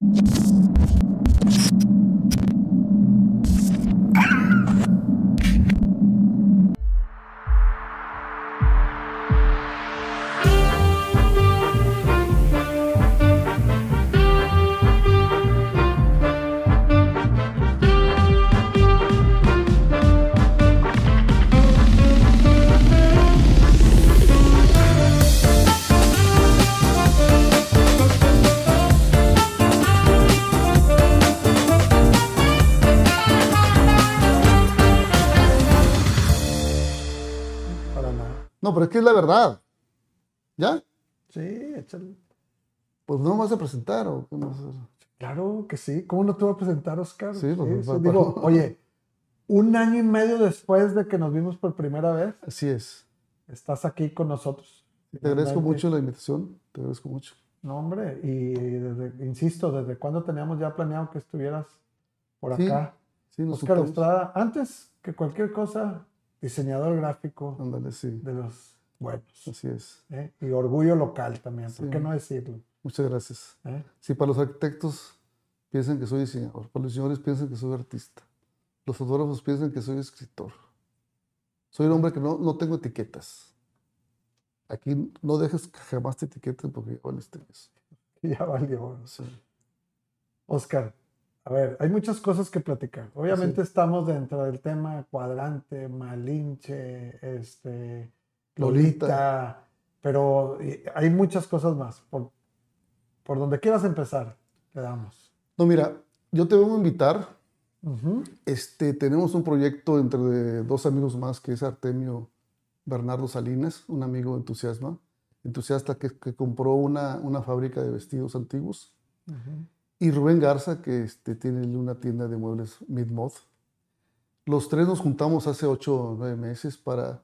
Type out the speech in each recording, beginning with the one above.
Para No, pero es que es la verdad. ¿Ya? Sí, échale. Pues no me vas a presentar o qué? Claro que sí. ¿Cómo no te voy a presentar, Oscar? Sí, pues, sí, pa- Digo, oye, un año y medio después de que nos vimos por primera vez, Así es. estás aquí con nosotros. Te agradezco mucho la invitación. Te agradezco mucho. No, hombre, y desde, insisto, ¿desde cuándo teníamos ya planeado que estuvieras por Sí, acá? Sí, nos Oscar. Estrada, antes que cualquier cosa, diseñador gráfico sí. de los buenos. Así es. ¿eh? Y orgullo local también, ¿por Sí. qué no decirlo? Muchas gracias. ¿eh? Sí, para los arquitectos piensan que soy diseñador. Para los diseñadores piensan que soy artista. Los fotógrafos piensan que soy escritor. Soy un hombre que no, no tengo etiquetas. Aquí no dejes que jamás te etiqueten porque ya valiste eso. Ya valió. Sí. Oscar, a ver, hay muchas cosas que platicar. Obviamente estamos dentro del tema cuadrante, Malinche, este, Lolita, Lolita. pero y- hay muchas cosas más. Por, por donde quieras empezar, le damos. No, mira, yo te vengo a invitar. Este, tenemos un proyecto entre dos amigos más, que es Artemio Bernardo Salinas, un amigo entusiasma, entusiasta que, que compró una, una fábrica de vestidos antiguos. ujú. Y Rubén Garza, que este, tiene una tienda de muebles Midmod. Los tres nos juntamos hace ocho o nueve meses para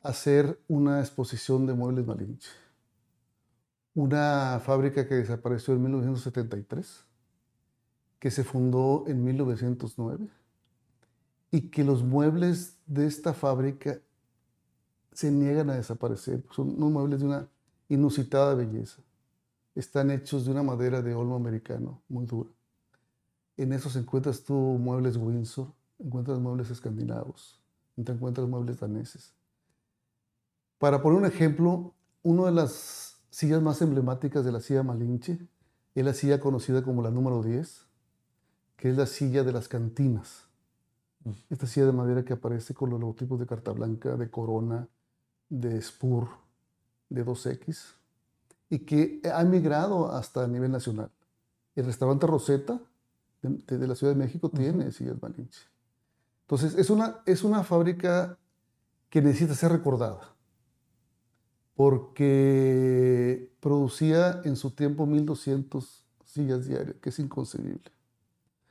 hacer una exposición de muebles Malinche. Una fábrica que desapareció en 1973, que se fundó en 1909 y que los muebles de esta fábrica se niegan a desaparecer. Son unos muebles de una inusitada belleza están hechos de una madera de olmo americano muy dura. En esos encuentras tú muebles Windsor, encuentras muebles escandinavos, te encuentras muebles daneses. Para poner un ejemplo, una de las sillas más emblemáticas de la silla Malinche es la silla conocida como la número 10, que es la silla de las cantinas. Esta silla de madera que aparece con los logotipos de Carta Blanca, de Corona, de Spur, de 2X y que ha migrado hasta a nivel nacional. El restaurante Rosetta de, de- la Ciudad de México tiene sillas Malinche. Entonces, es una, es una fábrica que necesita ser recordada porque producía en su tiempo 1.200 sillas diarias, que es inconcebible.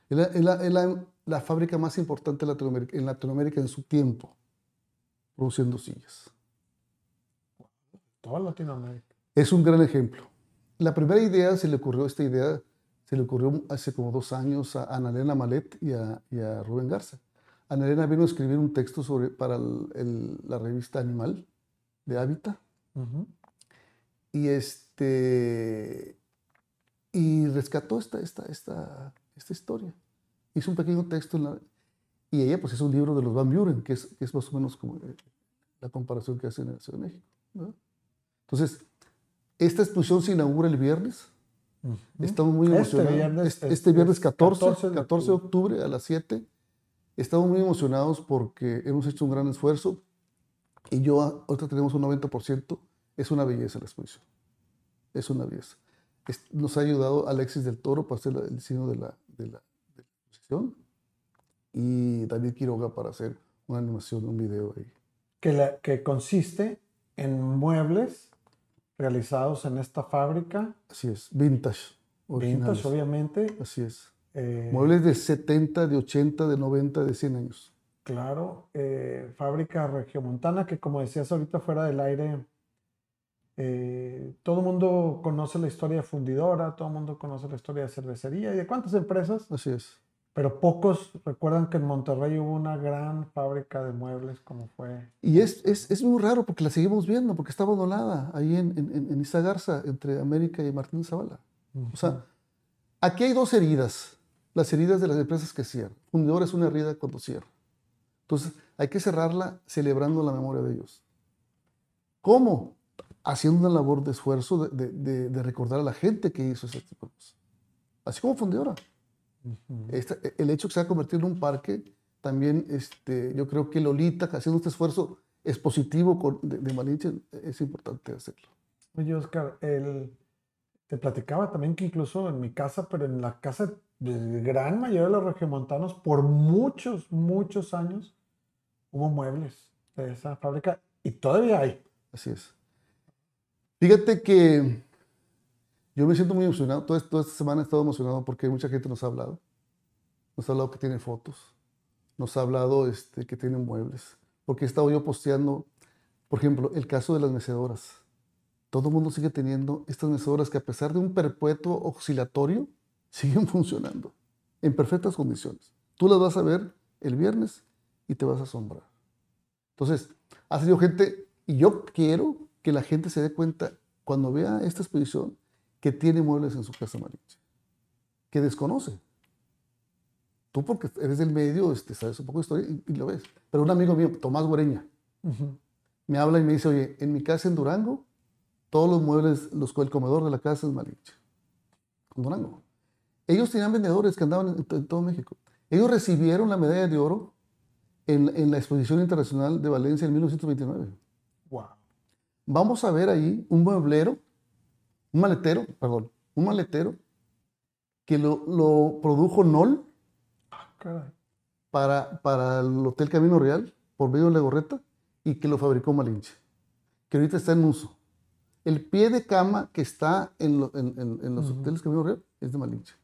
Es la, la- la- la fábrica más importante de Latinoamérica, en Latinoamérica en su tiempo, produciendo sillas. Toda Latinoamérica. Es un gran ejemplo. La primera idea se le ocurrió, esta idea se le ocurrió hace como dos años a Ana Elena Malet y a, y a Rubén Garza. Ana Elena vino a escribir un texto sobre, para el- el- la revista Animal de Hábitat Ujú. y, este, y rescató esta, esta, esta, esta historia. Hizo un pequeño texto en la- y ella pues hizo un libro de los Van Buren, que es, que es más o menos como eh, la comparación que hacen en la Ciudad de México. ¿no? Entonces, esta exposición se inaugura el viernes. Estamos muy Este emocionados. viernes, este, es- este viernes es 14, 14 14 de octubre a las 7. Estamos muy emocionados porque hemos hecho un gran esfuerzo y yo a- ahorita tenemos un 90%. Es una belleza la exposición. Es una belleza. Es- nos ha ayudado Alexis del Toro para hacer la- el diseño de la, de la, de la exposición y David Quiroga para hacer una animación, un video ahí. que, la- que consiste en muebles realizados en esta fábrica, Así es, vintage. originales. vintage obviamente. Así es. eh, Muebles de 70, de 80, de 90, de 100 años. Claro, eh, fábrica regiomontana que como decías ahorita fuera del aire, eh, todo el mundo conoce la historia de fundidora, todo el mundo conoce la historia de cervecería y de cuántas empresas, Así es. Pero pocos recuerdan que en Monterrey hubo una gran fábrica de muebles como fue. Y es, es, es muy raro porque la seguimos viendo, porque está abandonada ahí en, en, en Izagarza, entre América y Martín Zavala. O sea, Aquí hay dos heridas. Las heridas de las empresas que cierran. Fundidor es una herida cuando cierra. Entonces, hay que cerrarla celebrando la memoria de ellos. ¿Cómo? Haciendo una labor de esfuerzo de, de, de recordar a la gente que hizo ese tipo de cosas. Así como Fundidora. Esta, el hecho que se ha convertido en un parque, también este, yo creo que Lolita, haciendo este esfuerzo expositivo con, de, de Malinche, es importante hacerlo. Oye, Oscar, el, te platicaba también que incluso en mi casa, pero en la casa de gran mayoría de los regiomontanos, por muchos, muchos años, hubo muebles de esa fábrica y todavía hay. Así es. Fíjate que yo me siento muy emocionado. Toda, toda, esta semana he estado emocionado porque mucha gente nos ha hablado. Nos ha hablado que tiene fotos. Nos ha hablado este, que tiene muebles. Porque he estado yo posteando, por ejemplo, el caso de las mecedoras. Todo el mundo sigue teniendo estas mecedoras que a pesar de un perpetuo oscilatorio, siguen funcionando en perfectas condiciones. Tú las vas a ver el viernes y te vas a asombrar. Entonces, ha sido gente, y yo quiero que la gente se dé cuenta cuando vea esta exposición que tiene muebles en su casa Malinche, que desconoce. Tú porque eres del medio, este, sabes un poco de historia y, y, lo ves. Pero un amigo mío, Tomás Guareña, uh -huh. me habla y me dice, oye, en mi casa en Durango, todos los muebles, los, el comedor de la casa es Malinche. En Durango. Ellos tenían vendedores que andaban en, en, todo México. Ellos recibieron la medalla de oro en, en la Exposición Internacional de Valencia en 1929. Wow. Vamos a ver ahí un mueblero un maletero, perdón, un maletero que lo, lo produjo Nol ah, para, para el Hotel Camino Real por medio de la gorreta y que lo fabricó Malinche, que ahorita está en uso. El pie de cama que está en, lo, en, en, en los uh -huh. hoteles Camino Real es de Malinche.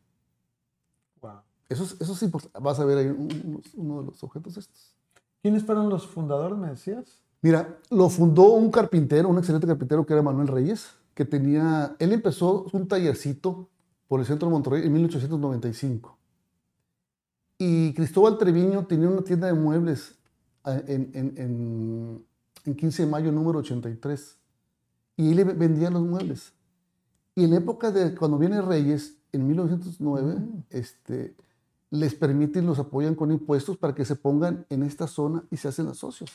Wow. Eso, es, eso es importante. Vas a ver ahí uno, uno de los objetos estos. ¿Quiénes fueron los fundadores, me decías? Mira, lo fundó un carpintero, un excelente carpintero que era Manuel Reyes que tenía, él empezó un tallercito por el centro de Monterrey en 1895. Y Cristóbal Treviño tenía una tienda de muebles en, en, en, en 15 de mayo número 83. Y él le vendía los muebles. Y en la época de cuando viene Reyes, en 1909, mm. este, les permiten, los apoyan con impuestos para que se pongan en esta zona y se hacen los socios.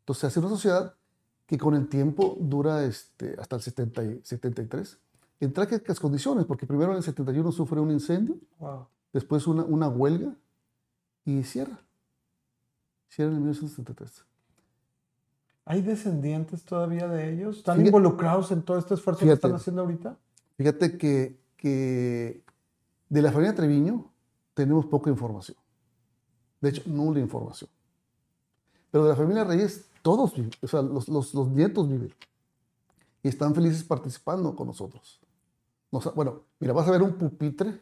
Entonces se hace una sociedad que con el tiempo dura este, hasta el 70 y 73, en trágicas condiciones, porque primero en el 71 sufre un incendio, wow. después una, una, huelga y cierra. Cierra en 1973. ¿Hay descendientes todavía de ellos? ¿Están fíjate, involucrados en todo este esfuerzo fíjate, que están haciendo ahorita? Fíjate que, que de la familia Treviño tenemos poca información. De hecho, nula información. Pero de la familia Reyes todos viven, o sea, los, los, los, nietos viven. Y están felices participando con nosotros. Nos, bueno, mira, vas a ver un pupitre,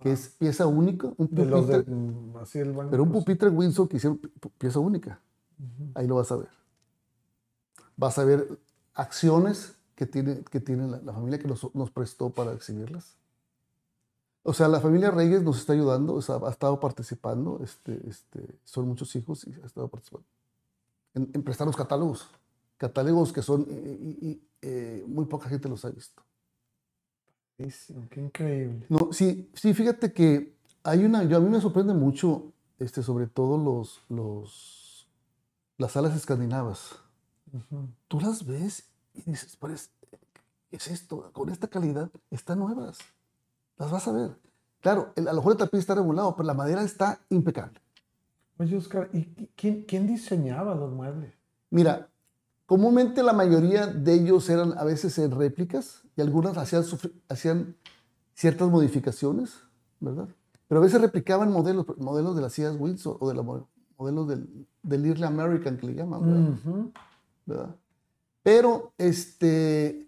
que es pieza única. Un pupitre, de de, así el pero un pupitre Windsor que hicieron pieza única. Uh -huh. Ahí lo vas a ver. Vas a ver acciones que tiene, que tiene la, la familia que nos, nos, prestó para exhibirlas. O sea, la familia Reyes nos está ayudando, o sea, ha estado participando, este, este, son muchos hijos y ha estado participando en, en prestar los catálogos. Catálogos que son, y, y, eh, muy poca gente los ha visto. Qué increíble. No, sí, sí, fíjate que hay una, yo a mí me sorprende mucho, este, sobre todo los, los, las salas escandinavas. Uh -huh. Tú las ves y dices, ¿qué es esto? Con esta calidad, están nuevas. Las vas a ver. Claro, el, a lo mejor el tapiz está regulado, pero la madera está impecable. Oye, Oscar, ¿y quién, quién, diseñaba los muebles? Mira, comúnmente la mayoría de ellos eran a veces en réplicas y algunas hacían, hacían ciertas modificaciones, ¿verdad? Pero a veces replicaban modelos, modelos de las sillas Windsor o de la, modelos del, del Early American que le llaman, ¿verdad? Uh -huh. ¿verdad? Pero este,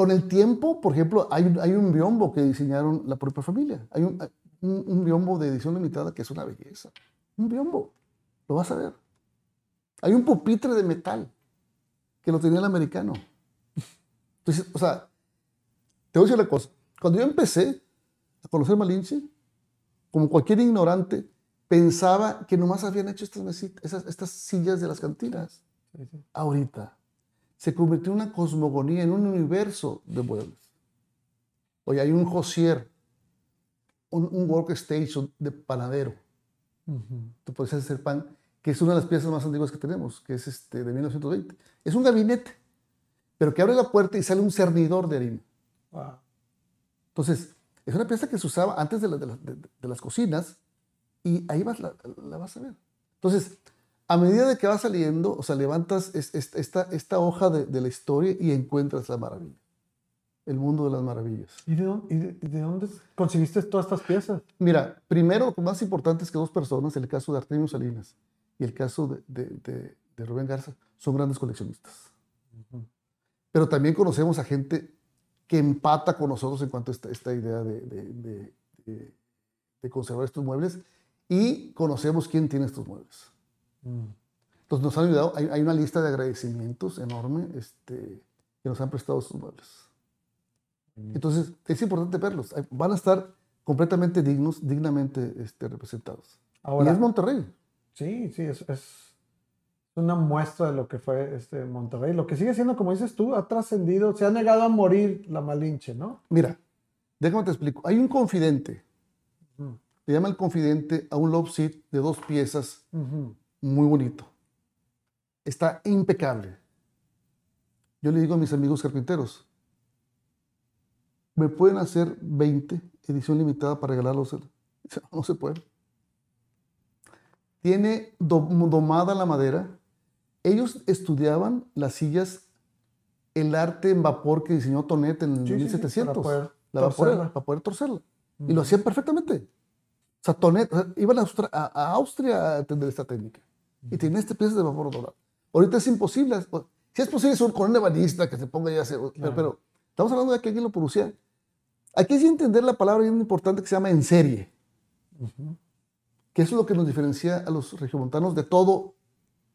con el tiempo, por ejemplo, hay, hay un biombo que diseñaron la propia familia. Hay un, un, un biombo de edición limitada que es una belleza un biombo. Lo vas a ver. Hay un pupitre de metal que lo tenía el americano. Entonces, o sea, te voy a decir la cosa. Cuando yo empecé a conocer Malinche, como cualquier ignorante, pensaba que nomás habían hecho estas, mesitas, esas, estas sillas de las cantinas. Ahorita se convirtió en una cosmogonía, en un universo de muebles. Oye, hay un Josier un, un workstation de panadero. Tú puedes hacer pan, que es una de las piezas más antiguas que tenemos, que es este, de 1920. Es un gabinete, pero que abre la puerta y sale un cernidor de harina. Wow. Entonces, es una pieza que se usaba antes de, la- de la- de- de las cocinas y ahí vas, la, la vas a ver. Entonces, a medida de que va saliendo, o sea, levantas es- es- esta, esta hoja de, de la historia y encuentras la maravilla, el mundo de las maravillas. ¿Y de, dónde, y de- y de dónde conseguiste todas estas piezas? Mira, primero, lo más importante es que dos personas, el caso de Artemio Salinas y el caso de, Rubén Garza, son grandes coleccionistas. Pero también conocemos a gente que empata con nosotros en cuanto a esta, esta idea de, de- de- de- de conservar estos muebles y conocemos quién tiene estos muebles. Mm. Entonces nos han ayudado, hay, hay una lista de agradecimientos enorme este, que nos han prestado estos muebles. Entonces es importante verlos, van a estar completamente dignos, dignamente este, representados. Ahora, y es Monterrey. sí, sí, es, es una muestra de lo que fue este Monterrey. Lo que sigue siendo, como dices tú, ha trascendido, se ha negado a morir la Malinche, ¿no? Mira, déjame te explico. Hay un confidente, Ujú. le llama el confidente a un love seat de dos piezas Ujú. Muy bonito. Está impecable. Yo le digo a mis amigos carpinteros, ¿me pueden hacer 20 edición limitada para regalarlos? No, se puede. Tiene dom- domada la madera. Ellos estudiaban las sillas, el arte en vapor que diseñó Tonet en Sí, sí, sí, 1700. para poder la torcerla. para poder torcerla. Y lo hacían perfectamente. O sea, Tonet, o sea, iban a, Austra- a- a Austria a atender esta técnica. Y tienen este piezas de vapor dorado. Ahorita es imposible. Si es posible, es un- con un ebanista que se ponga ya pero- estamos hablando de que alguien lo producía. Aquí sí entender la palabra bien importante que se llama en serie. Ujú. Que eso es lo que nos diferencia a los regiomontanos de todo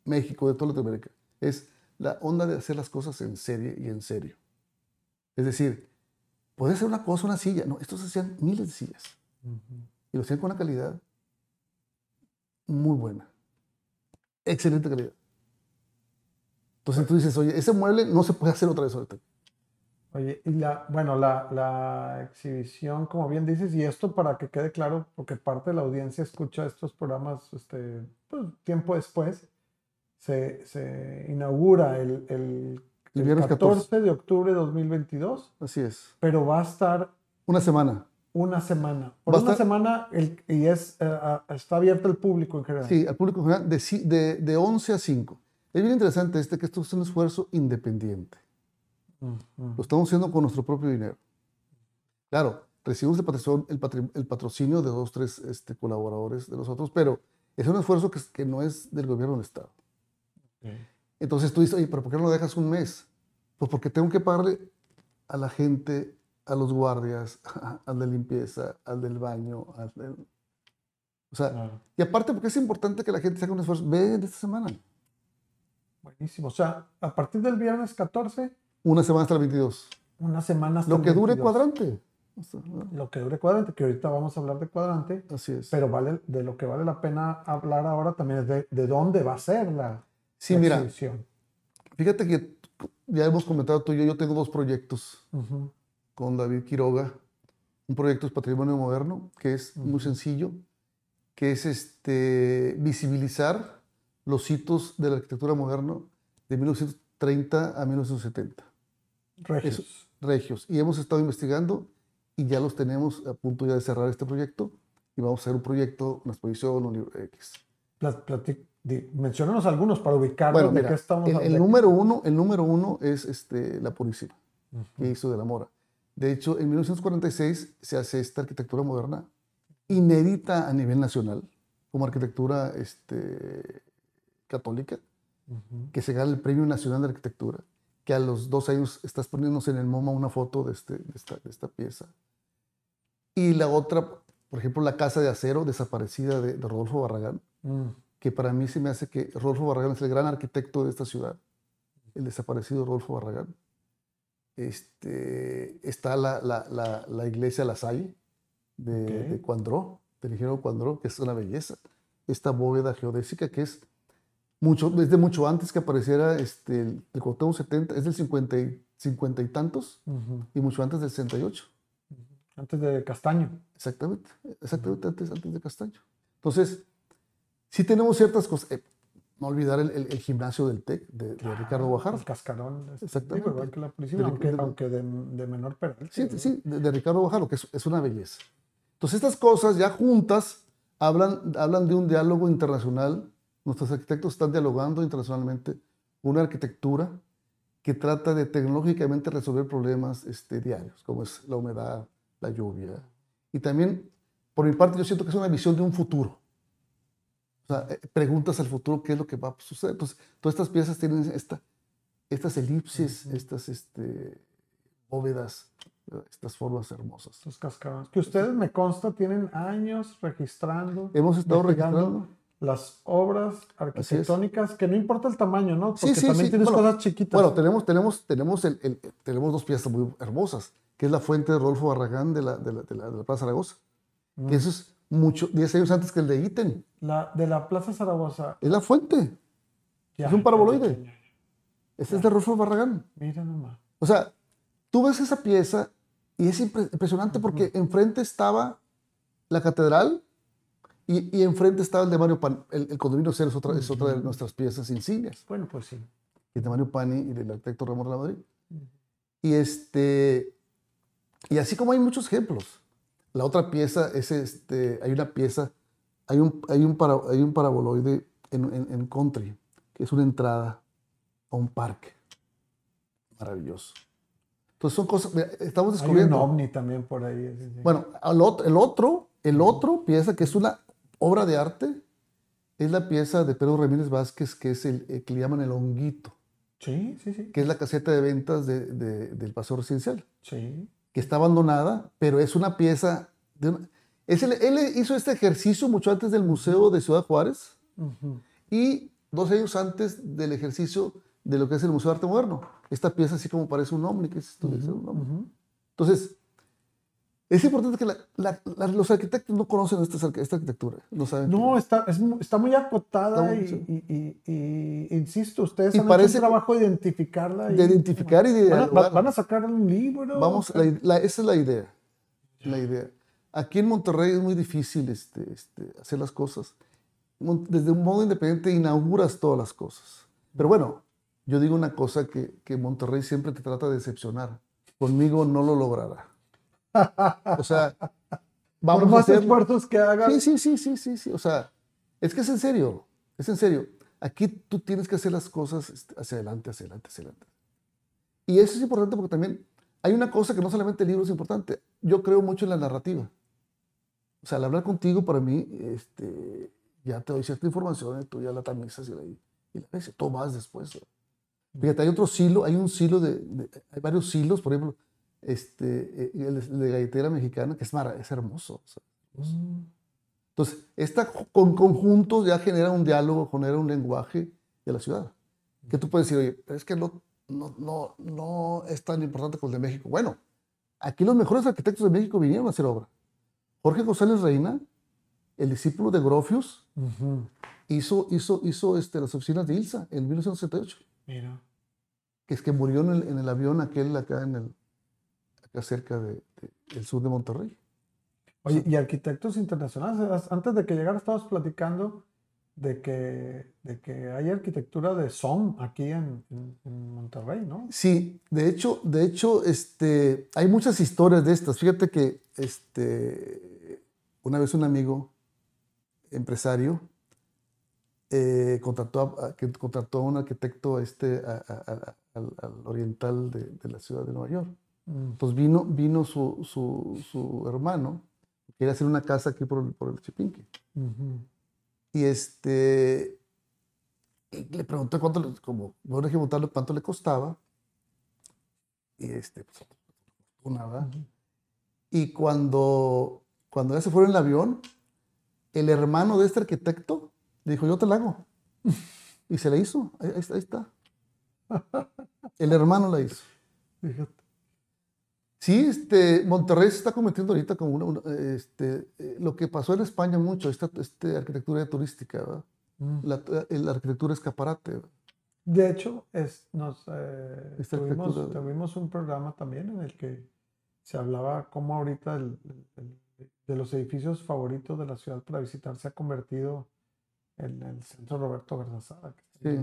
México, de toda Latinoamérica. Es la onda de hacer las cosas en serie y en serio. Es decir, puede ser una cosa, una silla. No, estos hacían miles de sillas. Y lo hacían con una calidad muy buena. Excelente calidad. Entonces tú dices, oye, ese mueble no se puede hacer otra vez ahorita. Oye, y la, bueno, la, la exhibición, como bien dices, y esto para que quede claro, porque parte de la audiencia escucha estos programas este, pues, tiempo después, se, se inaugura el, el, El el viernes 14 de octubre de 2022, Así es. pero va a estar Una semana. Una semana. Por Va una estar- semana el, y es, eh, está abierto al público en general. Sí, al público en general, de, de, de 11 a 5. Es bien interesante este, que esto es un esfuerzo independiente. Ujú. Lo estamos haciendo con nuestro propio dinero. Claro, recibimos el patrocinio, el el patrocinio de dos, tres este, colaboradores de nosotros, pero es un esfuerzo que, que no es del gobierno del Estado. Ok. Entonces tú dices, oye, pero ¿por qué no lo dejas un mes? Pues porque tengo que pagarle a la gente, a los guardias, al de limpieza, al del baño, al del- O sea, Claro. y aparte porque es importante que la gente haga un esfuerzo. Ven esta semana. Buenísimo. O sea, a partir del viernes 14, Una semana hasta el 22. una semana hasta Lo el que dure 22. cuadrante. O sea, ¿no? Lo que dure cuadrante, que ahorita vamos a hablar de cuadrante, Así es. pero vale, de lo que vale la pena hablar ahora también es de, de dónde va a ser la, sí, la mira, exhibición. fíjate que ya hemos comentado tú y yo, yo tengo dos proyectos Ujú. Con David Quiroga. Un proyecto es Patrimonio Moderno, que es muy sencillo, que es este, visibilizar los hitos de la arquitectura moderna de 1930 a 1970, Regios. regios. Y hemos estado investigando y ya los tenemos a punto ya de cerrar este proyecto y vamos a hacer un proyecto, una exposición, un libro X. Menciónanos algunos para ubicarnos Bueno, de mira, qué estamos el, número uno, el número uno es este, la Purísima. Ujú. que hizo de la Mora. De hecho, en 1946 se hace esta arquitectura moderna inédita a nivel nacional, como arquitectura este, católica, que se gana el Premio Nacional de Arquitectura, que a los dos años estás poniéndose en el MoMA una foto de, este, de, esta, de esta pieza. Y la otra, por ejemplo, la Casa de Acero, desaparecida de, de Rodolfo Barragán, Mm. que para mí se me hace que Rodolfo Barragán es el gran arquitecto de esta ciudad, el desaparecido Rodolfo Barragán. Este, está la, la, la, la iglesia La Salle de, Ok. de Cuandró, del ingeniero Cuandró, que es una belleza. Esta bóveda geodésica que es mucho, desde mucho antes que apareciera este, el, el Cuauhtémoc 70, es del 50 y, 50 y tantos y mucho antes del 68. Antes de Castaño. Exactamente, exactamente antes, antes de Castaño. Entonces, sí tenemos ciertas cosas. Eh, no olvidar el, el- el gimnasio del TEC de, de Ricardo Guajardo. El cascarón. este, Exactamente. igual que la policía, De- aunque, de- aunque de, de menor peralte. Sí, sí, de, de Ricardo Guajardo, que es, es una belleza. Entonces, estas cosas ya juntas hablan, hablan de un diálogo internacional. Nuestros arquitectos están dialogando internacionalmente una arquitectura que trata de tecnológicamente resolver problemas este, diarios, como es la humedad, la lluvia. Y también, por mi parte, yo siento que es una visión de un futuro. O sea, eh, preguntas al futuro qué es lo que va a suceder. Entonces, todas estas piezas tienen esta, estas elipsis, Ujú. estas este, bóvedas, estas formas hermosas. Estos cascarones. Que ustedes, me consta, tienen años registrando Hemos estado registrando. las obras arquitectónicas, que no importa el tamaño, ¿no? Sí, Porque sí, también sí. tienes Bueno, cosas chiquitas. Bueno, tenemos, tenemos, tenemos, el, el- tenemos dos piezas muy hermosas, que es la fuente de Rodolfo Barragán de la, de la, de la, de la Plaza Zaragoza. Mm. Que eso es mucho, 10 años antes que el de Iten. La, de la Plaza Zaragoza. Es la fuente. ya, Es un paraboloide. ya, ya. Ese es de Rodolfo Barragán. Mira nomás. O sea, tú ves esa pieza y es impre- impresionante porque enfrente estaba la catedral y, y enfrente estaba el de Mario Pan. El, el condominio cero es otra, es otra de nuestras piezas insignias. Bueno, pues sí. es de Mario Pani y del arquitecto Ramón de la Madrid. Y, este, y así como hay muchos ejemplos. La otra pieza es, este, hay una pieza, hay un, hay un, para- hay un paraboloide en, en, en Country, que es una entrada a un parque. Maravilloso. Entonces son cosas, estamos Hay un descubriendo. ovni también por ahí. Bueno, otro- el otro, el otro pieza que es una obra de arte, es la pieza de Pedro Ramírez Vázquez, que es el, el que le llaman el honguito Sí, sí, sí. que es la caseta de ventas de- de- del paseo residencial, Sí. Que está abandonada, pero es una pieza de una- es el- él hizo este ejercicio mucho antes del Museo de Ciudad Juárez y dos años antes del ejercicio de lo que es el Museo de Arte Moderno. Esta pieza así como parece un ovni, que es esto un. Ujú. Entonces, es importante que la- la- la- los arquitectos no conocen arqu- esta arquitectura, no saben. No, está, es está muy acotada Está muy- y, sí. y- y- y- insisto, ustedes han parece hecho un trabajo de identificarla. de identificar y de ¿Van a, van a sacar un libro? Vamos, esa es la idea. La idea. Aquí en Monterrey es muy difícil este, este, hacer las cosas. Desde un modo independiente inauguras todas las cosas. Pero bueno, yo digo una cosa que, que Monterrey siempre te trata de decepcionar. Conmigo no lo logrará. O sea, Por vamos a más hacer... esfuerzos que hagan. Sí, sí, sí, sí, sí, sí. O sea, es que es en serio. Es en serio. Aquí tú tienes que hacer las cosas este, hacia adelante, hacia adelante, hacia adelante. Y eso es importante porque también hay una cosa que no solamente el libro es importante. Yo creo mucho en la narrativa. O sea, al hablar contigo, para mí, este, ya te doy cierta información tú ya la tamizas y la, y la ves, tú vas después. ¿no? Fíjate, hay otro silo, hay un silo de, de- hay varios silos, por ejemplo, este, eh, el el de galletera mexicana, que es, mara- es hermoso. o sea, Mm. entonces, esta con conjuntos ya genera un diálogo, genera un lenguaje de la ciudad. Que tú puedes decir, oye, pero es que no, no, no, no es tan importante como el de México. Bueno, aquí los mejores arquitectos de México vinieron a hacer obra. Jorge González Reina, el discípulo de Grofius, Ujú. hizo, hizo, hizo este, las oficinas de Ilsa en 1968, Mira. que es que murió en el, en el avión aquel acá, en el, acá cerca de- de- del sur de Monterrey. Oye, y arquitectos internacionales. Antes de que llegara, estabas platicando de que, de que hay arquitectura de SOM aquí en, en- en Monterrey, ¿no? Sí, de hecho, de hecho, este, hay muchas historias de estas. Fíjate que este, una vez un amigo empresario eh, contrató, a, que contrató a un arquitecto este, a- a- a- al, al oriental de, de la ciudad de Nueva York. Mm. Entonces vino, vino su, su, su hermano, quería hacer una casa aquí por, el- por el Chipinque. Y este y le pregunté cuánto, como bueno, preguntarle cuánto le costaba. Y este, pues, nada. Ujú. Y cuando, cuando ya se fueron en el avión, el hermano de este arquitecto le dijo, yo te la hago. Y se la hizo. Ahí, ahí está, ahí está. El hermano la hizo. Fíjate. Sí, este, Monterrey se está convirtiendo ahorita como una, una, este, eh, lo que pasó en España mucho, esta, esta arquitectura turística, ¿verdad? Mm. La, eh, la arquitectura escaparate. ¿verdad? De hecho, es, nos, eh, tuvimos, tuvimos un programa también en el que se hablaba como ahorita de los edificios favoritos de la ciudad para visitar se ha convertido en el centro Roberto Garzazada. Sí.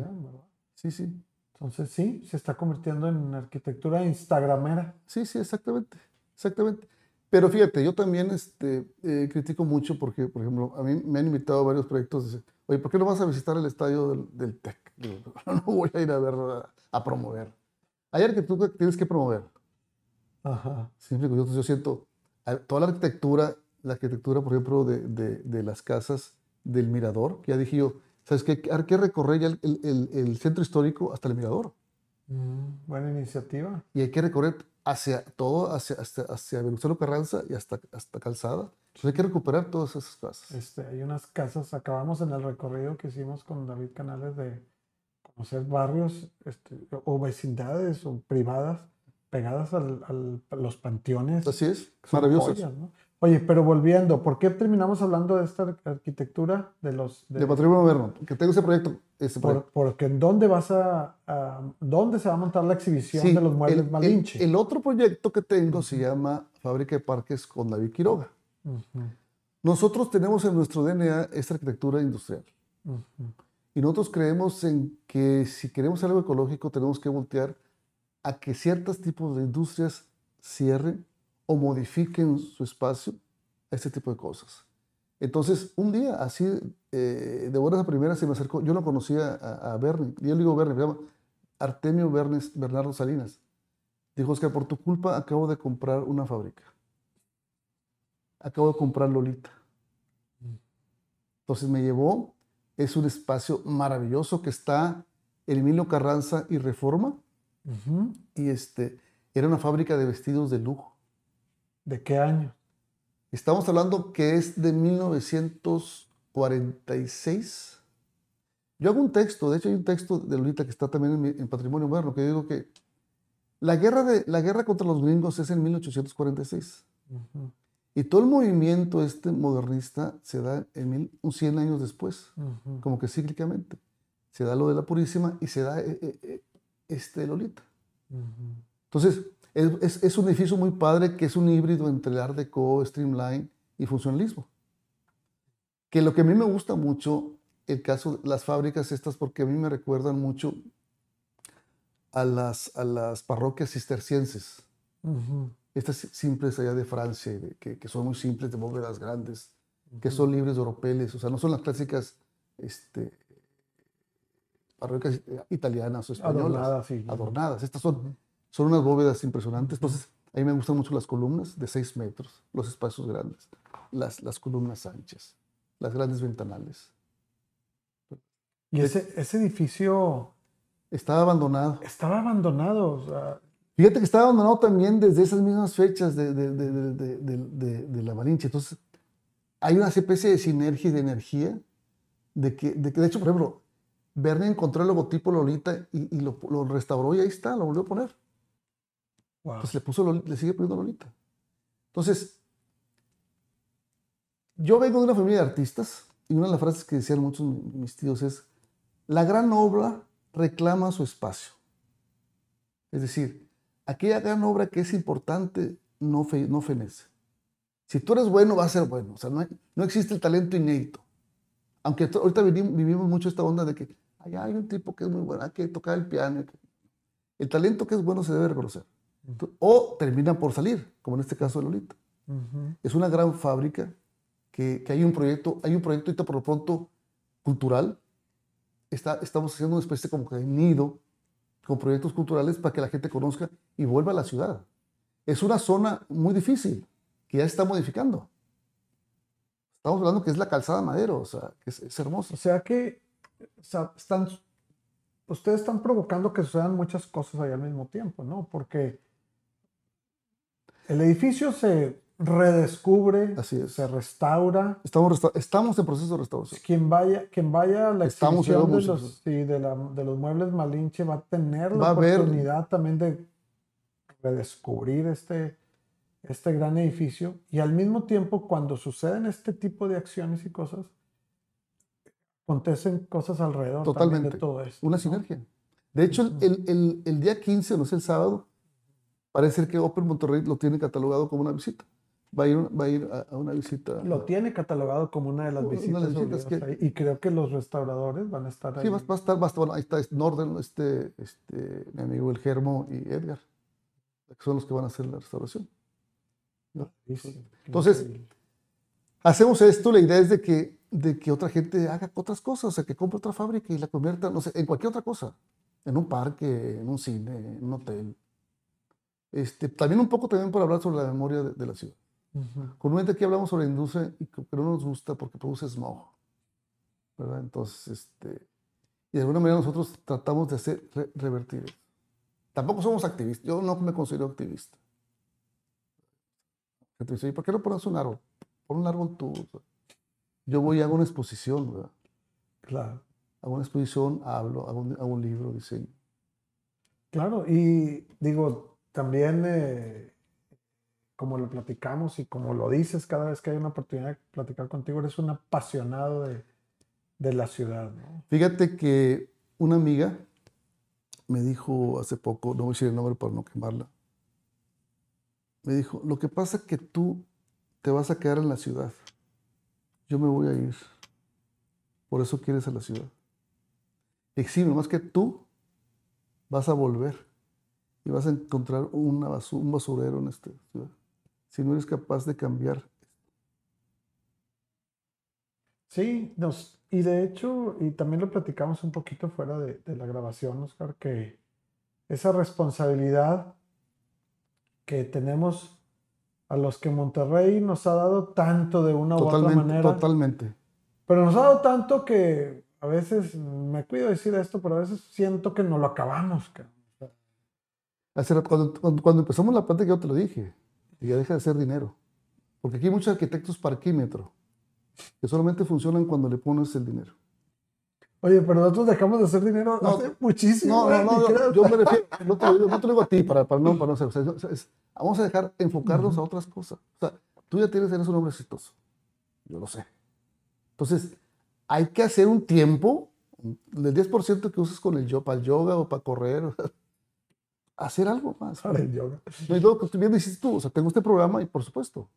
sí, sí. Entonces sí, se está convirtiendo en arquitectura instagramera. Sí, sí, exactamente, exactamente. Pero fíjate, yo también este, eh, critico mucho porque, por ejemplo, a mí me han invitado a varios proyectos. De, Oye, ¿por qué no vas a visitar el estadio del, del TEC? no voy a ir a ver, a, promover. Hay arquitectura que tienes que promover. Ajá. Siempre yo, yo siento, toda la arquitectura, la arquitectura, por ejemplo, de, de, de las casas del Mirador, que ya dije yo, ¿sabes qué? Hay que recorrer ya el, el, el, centro histórico hasta el Mirador. Mm, buena iniciativa. Y hay que recorrer hacia todo, hacia, hacia, hacia Venustiano Carranza y hasta, hasta Calzada. Entonces hay que recuperar todas esas casas. Este, hay unas casas, acabamos en el recorrido que hicimos con David Canales de conocer barrios este, o vecindades o privadas pegadas al, a los panteones. Así es, maravilloso. Oye, pero volviendo, ¿por qué terminamos hablando de esta arquitectura de los... De, patrimonio moderno, que tengo ese proyecto. porque ¿en dónde vas a, ¿Dónde se va a montar la exhibición de los muebles Malinche? El, otro proyecto que tengo se llama Fábrica de Parques con David Quiroga. Nosotros tenemos en nuestro DNA esta arquitectura industrial. Y nosotros creemos en que si queremos algo ecológico tenemos que voltear a que ciertos tipos de industrias cierren o modifiquen su espacio a este tipo de cosas. Entonces, un día, así, eh, de buenas a primeras, se me acercó, yo no conocía a, a Bernie, yo le digo Bernie, se llama Artemio Bernes, Bernardo Salinas. Dijo, Oscar, por tu culpa acabo de comprar una fábrica. Acabo de comprar Lolita. Entonces me llevó, es un espacio maravilloso que está en Emilio Carranza y Reforma. Y este, era una fábrica de vestidos de lujo. ¿De qué año? Estamos hablando que es de 1946. Yo hago un texto, de hecho hay un texto de Lolita que está también en, Patrimonio Moderno, que digo que la guerra, de, la guerra contra los gringos es en 1846. Y todo el movimiento este modernista se da en mil, 100 años después, como que cíclicamente. Se da lo de la Purísima y se da eh, eh, eh, este Lolita. Entonces, es, es, un edificio muy padre que es un híbrido entre el Art Deco, Streamline y funcionalismo. Que lo que a mí me gusta mucho, el caso de las fábricas estas, porque a mí me recuerdan mucho a las, a las parroquias cistercienses. Estas simples allá de Francia, que, que, son muy simples, de bóvedas grandes, que son libres de oropeles, o sea, no son las clásicas este, parroquias italianas o españolas. Adornadas, sí. Adornadas. Estas son son unas bóvedas impresionantes. Entonces, a mí me gustan mucho las columnas de 6 metros, los espacios grandes, las, las columnas anchas, las grandes ventanales. ¿Y ese, ese edificio... Estaba abandonado. Estaba abandonado. Fíjate que estaba abandonado también desde esas mismas fechas de, de, de, de la Malinche. Entonces, hay una especie de sinergia y de energía de que, de que, de hecho, por ejemplo, Bernie encontró el logotipo Lolita y, y lo, lo, restauró y ahí está, lo volvió a poner. Le, puso, le sigue poniendo Lolita. Entonces, yo vengo de una familia de artistas y una de las frases que decían muchos mis tíos es, la gran obra reclama su espacio. Es decir, aquella gran obra que es importante no, fe, no fenece. Si tú eres bueno, va a ser bueno. O sea, no, no existe el talento inédito. Aunque ahorita vivimos, mucho esta onda de que hay un tipo que es muy bueno, hay que tocar el piano. El talento que es bueno se debe reconocer o terminan por salir, como en este caso de Lolita. Es una gran fábrica que, que, hay un proyecto, hay un proyecto ahorita por lo pronto cultural. Está, estamos haciendo una especie como de nido con proyectos culturales para que la gente conozca y vuelva a la ciudad. Es una zona muy difícil que ya se está modificando. Estamos hablando que es la calzada Madero, o sea, que es, es hermosa. O sea que o sea, están, ustedes están provocando que sucedan muchas cosas ahí al mismo tiempo, ¿no? Porque el edificio se redescubre, se restaura. Estamos, estamos en proceso de restauración. Quien vaya, quien vaya a la exhibición de los, de, los, muebles Malinche va a tener la oportunidad también de redescubrir este, este gran edificio y al mismo tiempo cuando suceden este tipo de acciones y cosas, acontecen cosas alrededor Totalmente. de todo esto. Una sinergia. De hecho, el, el, el, día 15, no sé, el sábado, Parece ser que Open Monterrey lo tiene catalogado como una visita. Va a ir, va a, ir a, una visita. Lo tiene catalogado como una de las visitas, y creo que los restauradores van a estar ahí. Sí, va, a estar, va a estar, bueno, ahí está Norden, este, este, mi amigo El Germo y Edgar, que son los que van a hacer la restauración. Entonces, hacemos esto, la idea es de que, de que otra gente haga otras cosas, o sea, que compre otra fábrica y la convierta, no sé, en cualquier otra cosa, en un parque, en un cine, en un hotel. Este, también un poco también por hablar sobre la memoria de, la ciudad. Uh Comúnmente aquí hablamos sobre industria, que no nos gusta porque produce smog. ¿verdad? Entonces, este, y de alguna manera nosotros tratamos de hacer, revertir Tampoco somos activistas, yo no me considero activista. ¿y por qué no pones un árbol? Pon un árbol tú. Yo voy y hago una exposición, ¿verdad? Claro. Hago una exposición, hablo, hago un, hago un libro, diseño. Claro, y digo, también eh, como lo platicamos y como lo dices cada vez que hay una oportunidad de platicar contigo, eres un apasionado de, de la ciudad. Fíjate que una amiga me dijo hace poco, no voy a decir el nombre para no quemarla, me dijo, lo que pasa es que tú te vas a quedar en la ciudad. Yo me voy a ir. Por eso quieres a la ciudad. Exime, más que tú vas a volver y vas a encontrar una un basurero en esta ciudad. Si no eres capaz de cambiar. Sí, nos, y de hecho, y también lo platicamos un poquito fuera de, de la grabación, Oscar, que esa responsabilidad que tenemos a los que Monterrey nos ha dado tanto de una u otra manera. Totalmente. Pero nos ha dado tanto que a veces, me cuido de decir esto, pero a veces siento que no lo acabamos. Cuando, cuando, empezamos la plática yo te lo dije, y ya deja de ser dinero. Porque aquí hay muchos arquitectos parquímetro que solamente funcionan cuando le pones el dinero. Oye, pero nosotros dejamos de hacer dinero hace muchísimo. No, no, no, yo, me refiero, no te, lo digo a ti para, para no, para no ser. vamos a dejar enfocarnos a otras cosas. O sea, tú ya tienes, eres un hombre exitoso. Yo lo sé. Entonces, hay que hacer un tiempo, del 10% que uses con el yoga, para el yoga o para correr, hacer algo más. Para el yoga. No, y luego, pues, bien dices tú, o sea, tengo este programa y por supuesto.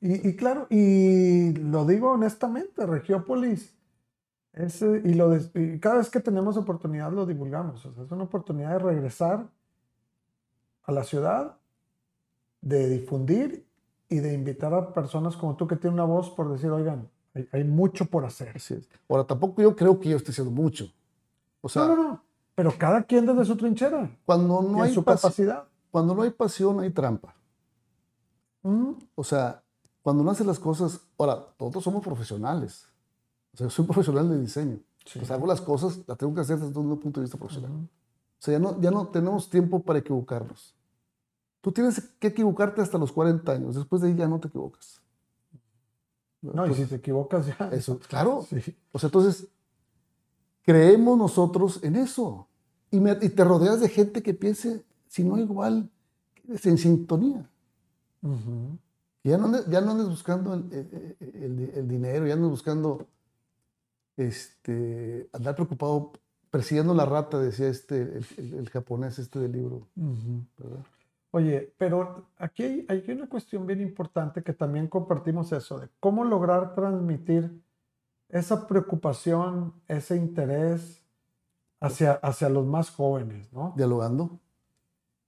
y, y, claro, y lo digo honestamente, Regiópolis y, lo cada vez que tenemos oportunidad lo divulgamos. es una oportunidad de regresar a la ciudad, de difundir y de invitar a personas como tú que tienen una voz por decir, oigan, hay, mucho por hacer. Ahora, tampoco yo creo que yo esté haciendo mucho. O sea, no, no, no. Pero cada quien desde su trinchera. Cuando no hay su capacidad. Cuando no hay pasión, hay trampa. Mm. O sea, cuando no haces las cosas, ahora, todos somos profesionales. O sea, soy un profesional de diseño. Pues hago las cosas, las tengo que hacer desde un punto de vista profesional. O sea, ya no, ya no tenemos tiempo para equivocarnos. Tú tienes que equivocarte hasta los 40 años. Después de ahí ya no te equivocas. No, y si te equivocas ya. Eso, claro. O sea, entonces, creemos nosotros en eso. Y, te rodeas de gente que piense, si no igual, en sintonía. ya, no ya no andes buscando el, el, el, dinero, ya andes buscando este, andar preocupado persiguiendo la rata, decía este, el, japonés este del libro. Oye, pero aquí hay, hay, una cuestión bien importante que también compartimos eso, de cómo lograr transmitir esa preocupación, ese interés hacia, hacia los más jóvenes, ¿no? Dialogando.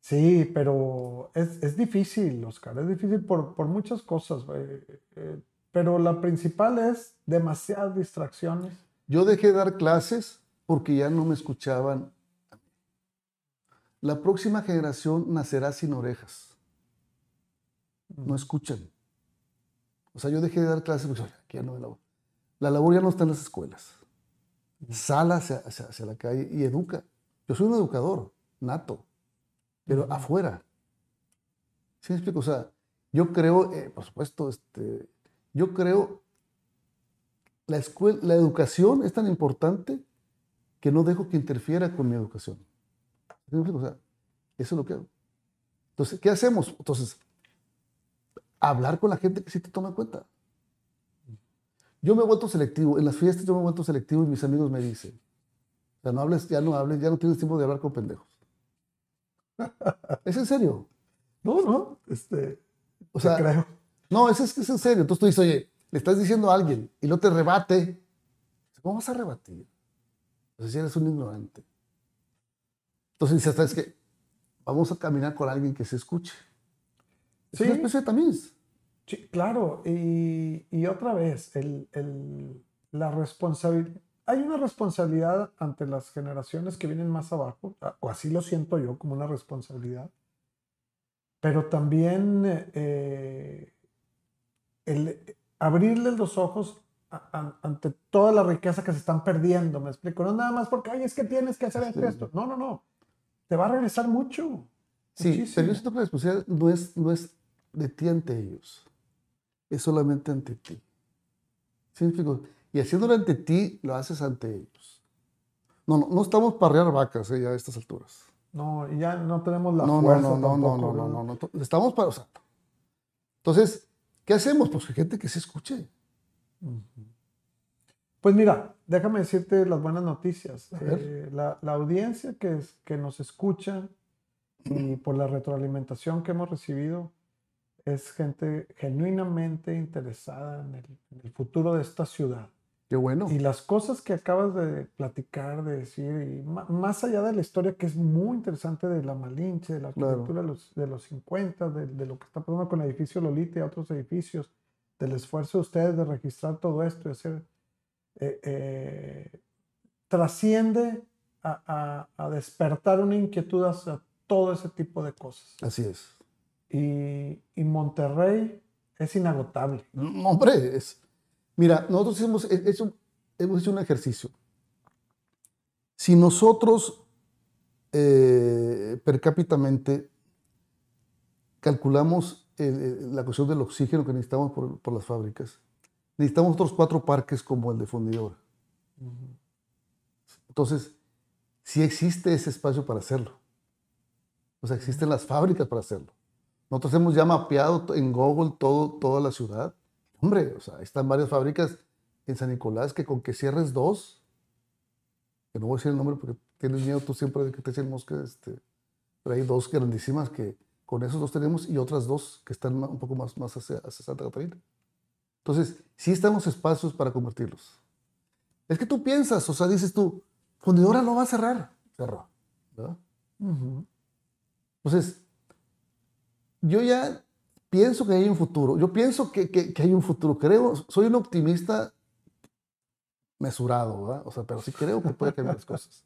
Sí, pero es, es difícil, Oscar, es difícil por, por muchas cosas. Eh, eh, pero la principal es demasiadas distracciones. Yo dejé de dar clases porque ya no me escuchaban. La próxima generación nacerá sin orejas. No escuchan. O sea, yo dejé de dar clases porque ya no la, la labor ya no está en las escuelas. Sala hacia, la calle y educa. Yo soy un educador nato, pero afuera. ¿Sí me explico? O sea, yo creo, eh, por supuesto, este, yo creo, la, escuela, la educación es tan importante que no dejo que interfiera con mi educación. O sea, eso es lo que hago. Entonces, ¿qué hacemos? Entonces, hablar con la gente que sí te toma en cuenta. Yo me he vuelto selectivo. En las fiestas yo me he vuelto selectivo y mis amigos me dicen, o sea, no hables, ya no hables, ya no tienes tiempo de hablar con pendejos. es en serio. No, no, este, O sea, creo. no, es que es en serio. Entonces tú dices, oye, le estás diciendo a alguien y no te rebate. ¿Cómo vas a rebatir? Sea, si eres un ignorante. Entonces dices, ¿sabes qué? Vamos a caminar con alguien que se escuche. Es una Sí. especie de tamiz. Sí, claro, y, y otra vez, el, el- la responsabilidad, hay una responsabilidad ante las generaciones que vienen más abajo, o así lo siento yo como una responsabilidad, pero también eh, el abrirles los ojos a- a- ante toda la riqueza que se están perdiendo, me explico, no nada más porque, ay, es que tienes que hacer esto, Sí. esto, no, no, no, te va a regresar mucho. Sí, muchísimo. pero yo siento que la responsabilidad no es, no es de ti ante ellos, es solamente ante ti. ¿Sí me explico? Y haciéndolo ante ti, lo haces ante ellos. No, no, no estamos para arrear vacas eh, ya a estas alturas. No, y ya no tenemos la No, fuerza no, no, no, tampoco, no, no, no, no, Estamos para, o sea, entonces, ¿qué hacemos? Pues gente que se escuche. Pues mira, déjame decirte las buenas noticias. Eh, la, la audiencia que, es- que nos escucha y por la retroalimentación que hemos recibido es gente genuinamente interesada en el, en el futuro de esta ciudad. Qué bueno. Y las cosas que acabas de platicar, de decir, y más allá de la historia que es muy interesante de la Malinche, de la Claro. arquitectura de, los, de los 50, de, de lo que está pasando con el edificio Lolita y otros edificios, del esfuerzo de ustedes de registrar todo esto y hacer, eh, eh, trasciende a, a- a despertar una inquietud hacia todo ese tipo de cosas. Así es. Y, y Monterrey es inagotable. No, hombre, es. Mira, nosotros hemos he- hecho, hemos hecho un ejercicio. Si nosotros eh, per cápitamente calculamos el- la cuestión del oxígeno que necesitamos por, por las fábricas, necesitamos otros cuatro parques como el de Fundidora. Entonces, sí existe ese espacio para hacerlo. O sea, existen las fábricas para hacerlo. Nosotros hemos ya mapeado en Google todo, toda la ciudad. Hombre, o sea, están varias fábricas en San Nicolás que con que cierres dos, que no voy a decir el nombre porque tienes miedo tú siempre de que te echen mosca, este, pero hay dos grandísimas que con esos dos tenemos y otras dos que están un poco más, más hacia, hacia Santa Catarina. Entonces, sí están los espacios para convertirlos. Es que tú piensas, o sea, dices tú, fundidora no va a cerrar. Cerró. ¿verdad? Ujú. Entonces, yo ya pienso que hay un futuro. Yo pienso que, que- que hay un futuro. Creo, soy un optimista mesurado, ¿verdad? O sea, pero sí creo que puede cambiar las cosas.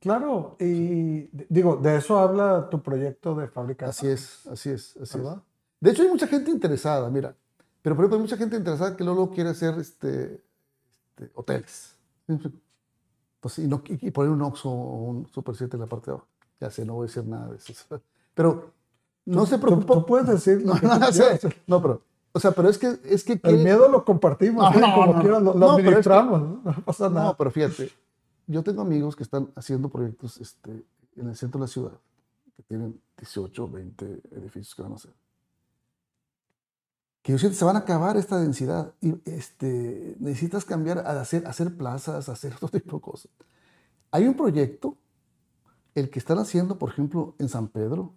Claro, y digo, de eso habla tu proyecto de fábrica. Así es, así es, así es. ¿Verdad? De hecho, hay mucha gente interesada, mira. Pero, por ejemplo, hay mucha gente interesada que luego quiere hacer este, este, hoteles. Entonces, y, no- y- y poner un Oxxo o un Super 7 en la parte de abajo. Ya sé, no voy a decir nada de eso. Pero no se preocupa. Tú, puedes decir lo No, que no, no, quieras. sé. No, pero, o sea, pero es que, es que El miedo lo compartimos, No, ¿eh? no, como quieras, lo, lo No, pero es que- administramos, no pasa nada. No, pero fíjate, yo tengo amigos que están haciendo proyectos este, en el centro de la ciudad, que tienen 18, 20 edificios que van a hacer. Que yo siento se van a acabar esta densidad y este, necesitas cambiar a hacer, hacer plazas, hacer otro tipo de cosas. Hay un proyecto, el que están haciendo, por ejemplo, en San Pedro,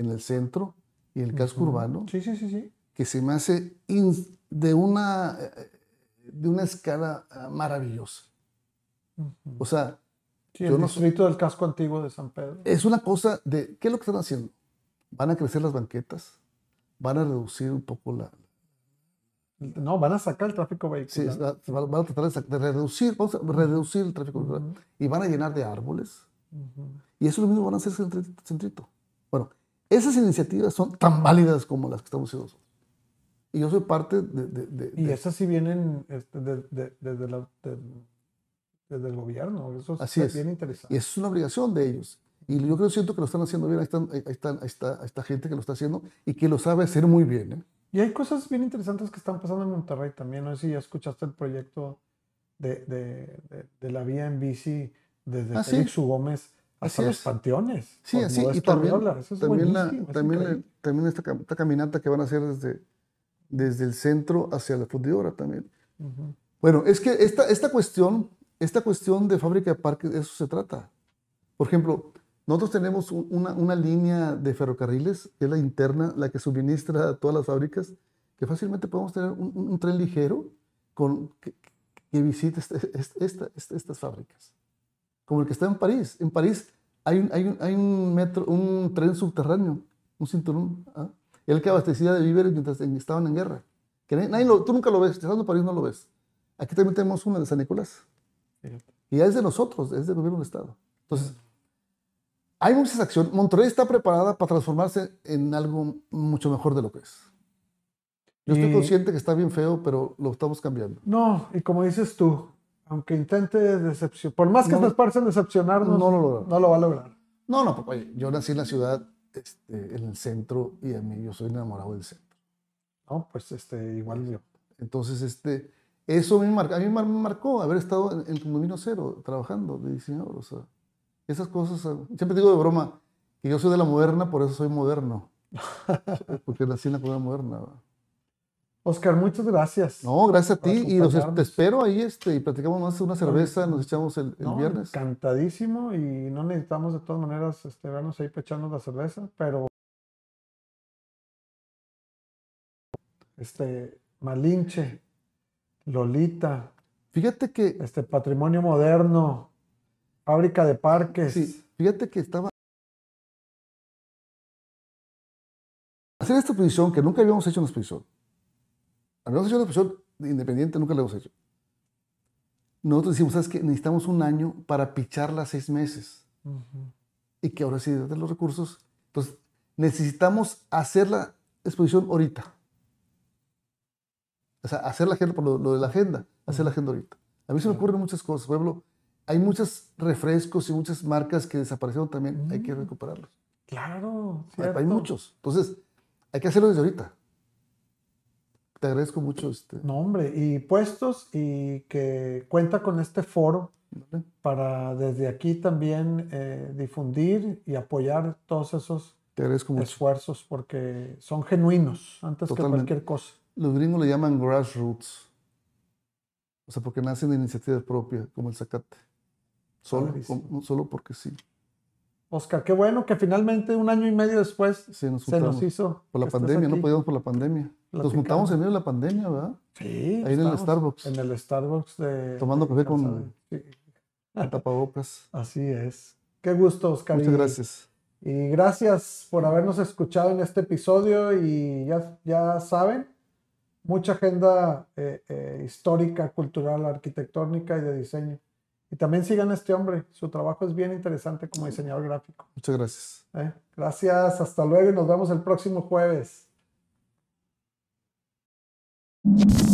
en el centro y el casco Ujú. urbano, Sí, sí, sí, sí. que se me hace de una, eh, de una escala ah, maravillosa. Ujú. O sea, Sí, yo el no sé- distrito del casco antiguo de San Pedro. es una cosa de, ¿qué es lo que están haciendo? Van a crecer las banquetas, van a reducir un poco la... No, van a sacar el tráfico Sí, vehicular. es- van van a tratar de, de reducir, vamos a reducir el tráfico vehicular, Ujú, y van a llenar de árboles. Y eso lo mismo van a hacer centrito. Bueno, esas iniciativas son tan válidas como las que estamos haciendo nosotros. Y yo soy parte de... de- de- Y esas sí vienen este, de- de- desde, la- de- desde el gobierno. Eso Así es. bien interesante. Y eso es una obligación de ellos. Y yo creo siento que lo están haciendo bien. Ahí, están, ahí, están, ahí está, ahí está gente que lo está haciendo y que lo sabe hacer muy bien. ¿eh? Y hay cosas bien interesantes que están pasando en Monterrey también. No sé si ya escuchaste el proyecto de, de- de- de la vía en bici desde Ah, sí. Félix U. Gómez Así los es. panteones. Sí, así. Y también, es también, la- también, la- increíble. también esta, esta caminata que van a hacer desde, desde el centro hacia la fundidora también. Bueno, es que esta, esta cuestión, esta cuestión de fábrica de parques, de eso se trata. Por ejemplo, Nosotros tenemos un- una, una línea de ferrocarriles, que es la interna, la que suministra a todas las fábricas, que fácilmente podemos tener un, tren ligero con, que, que visite este- este- esta- esta- estas fábricas. Como el que está en París. En París hay un, hay un, hay un metro, un tren subterráneo, un cinturón, ¿ah? el que abastecía de víveres mientras en- estaban en guerra. Que nadie- lo- tú nunca lo ves, estando en París no lo ves. Aquí también tenemos una de San Nicolás. Y ya es de nosotros, es del gobierno del Estado. Entonces, hay muchas acciones. Monterrey está preparada para transformarse en algo mucho mejor de lo que es. Yo estoy consciente que está bien feo, pero lo estamos cambiando. No, y como dices tú, aunque intente decepcionar, por más que No- se decepcionarnos, No lo logra. no lo va a lograr. No, no, papá, yo nací en la ciudad, este, en el centro, y a mí yo soy enamorado del centro. No, pues este, igual yo. Entonces, este, eso me marca, a mí me marcó haber estado en el condominio cero, trabajando de diseñador. O sea, esas cosas, ah, siempre digo de broma que yo soy de la moderna, por eso soy moderno. Porque nací en la colonia moderna. ¿verdad? Oscar, muchas gracias. No, gracias a ti y los, te espero ahí este, y platicamos más una cerveza, nos echamos el, el No, viernes. Encantadísimo y no necesitamos de todas maneras este, vernos ahí pechando la cerveza, pero este Malinche, Lolita, Fíjate que, este patrimonio moderno, fábrica de parques. sí, fíjate que estaba... Hacer esta exposición, que nunca habíamos hecho una exposición. Habíamos hecho una exposición independiente, nunca la hemos hecho. Nosotros decimos, ¿sabes qué? Necesitamos un año para picharla seis meses. Y que ahora sí de los recursos. Entonces, necesitamos hacer la exposición ahorita. O sea, hacer la agenda, por lo, lo de la agenda, hacer la agenda ahorita. A mí se me ocurren muchas cosas. Por ejemplo, hay muchos refrescos y muchas marcas que desaparecieron también. Hay que Mm. recuperarlos. Claro, Hay, hay muchos. Entonces, hay que hacerlo desde ahorita. Te agradezco mucho. Este, No, hombre, y puestos y que cuenta con este foro ¿vale? para desde aquí también eh, difundir y apoyar todos esos Te agradezco mucho. esfuerzos porque son genuinos antes Totalmente. que cualquier cosa. Los gringos le llaman grassroots. O sea, porque nacen de iniciativa propia, como el zacate. Solo, como- solo porque sí. Oscar, qué bueno que finalmente un año y medio después Sí, nos se nos hizo. Por la pandemia, no podíamos por la pandemia. Nos juntamos en medio de la pandemia, ¿verdad? Sí, Ahí en el Starbucks. En el Starbucks de. Tomando café con- Calzada. Sí, Con tapabocas. así es. Qué gusto, Oscar. Muchas gracias. Y gracias por habernos escuchado en este episodio y ya, ya saben, mucha agenda eh, eh, histórica, cultural, arquitectónica y de diseño. Y también sigan a este hombre, su trabajo es bien interesante como diseñador gráfico. Muchas gracias. ¿eh? Gracias, hasta luego y nos vemos el próximo jueves. you.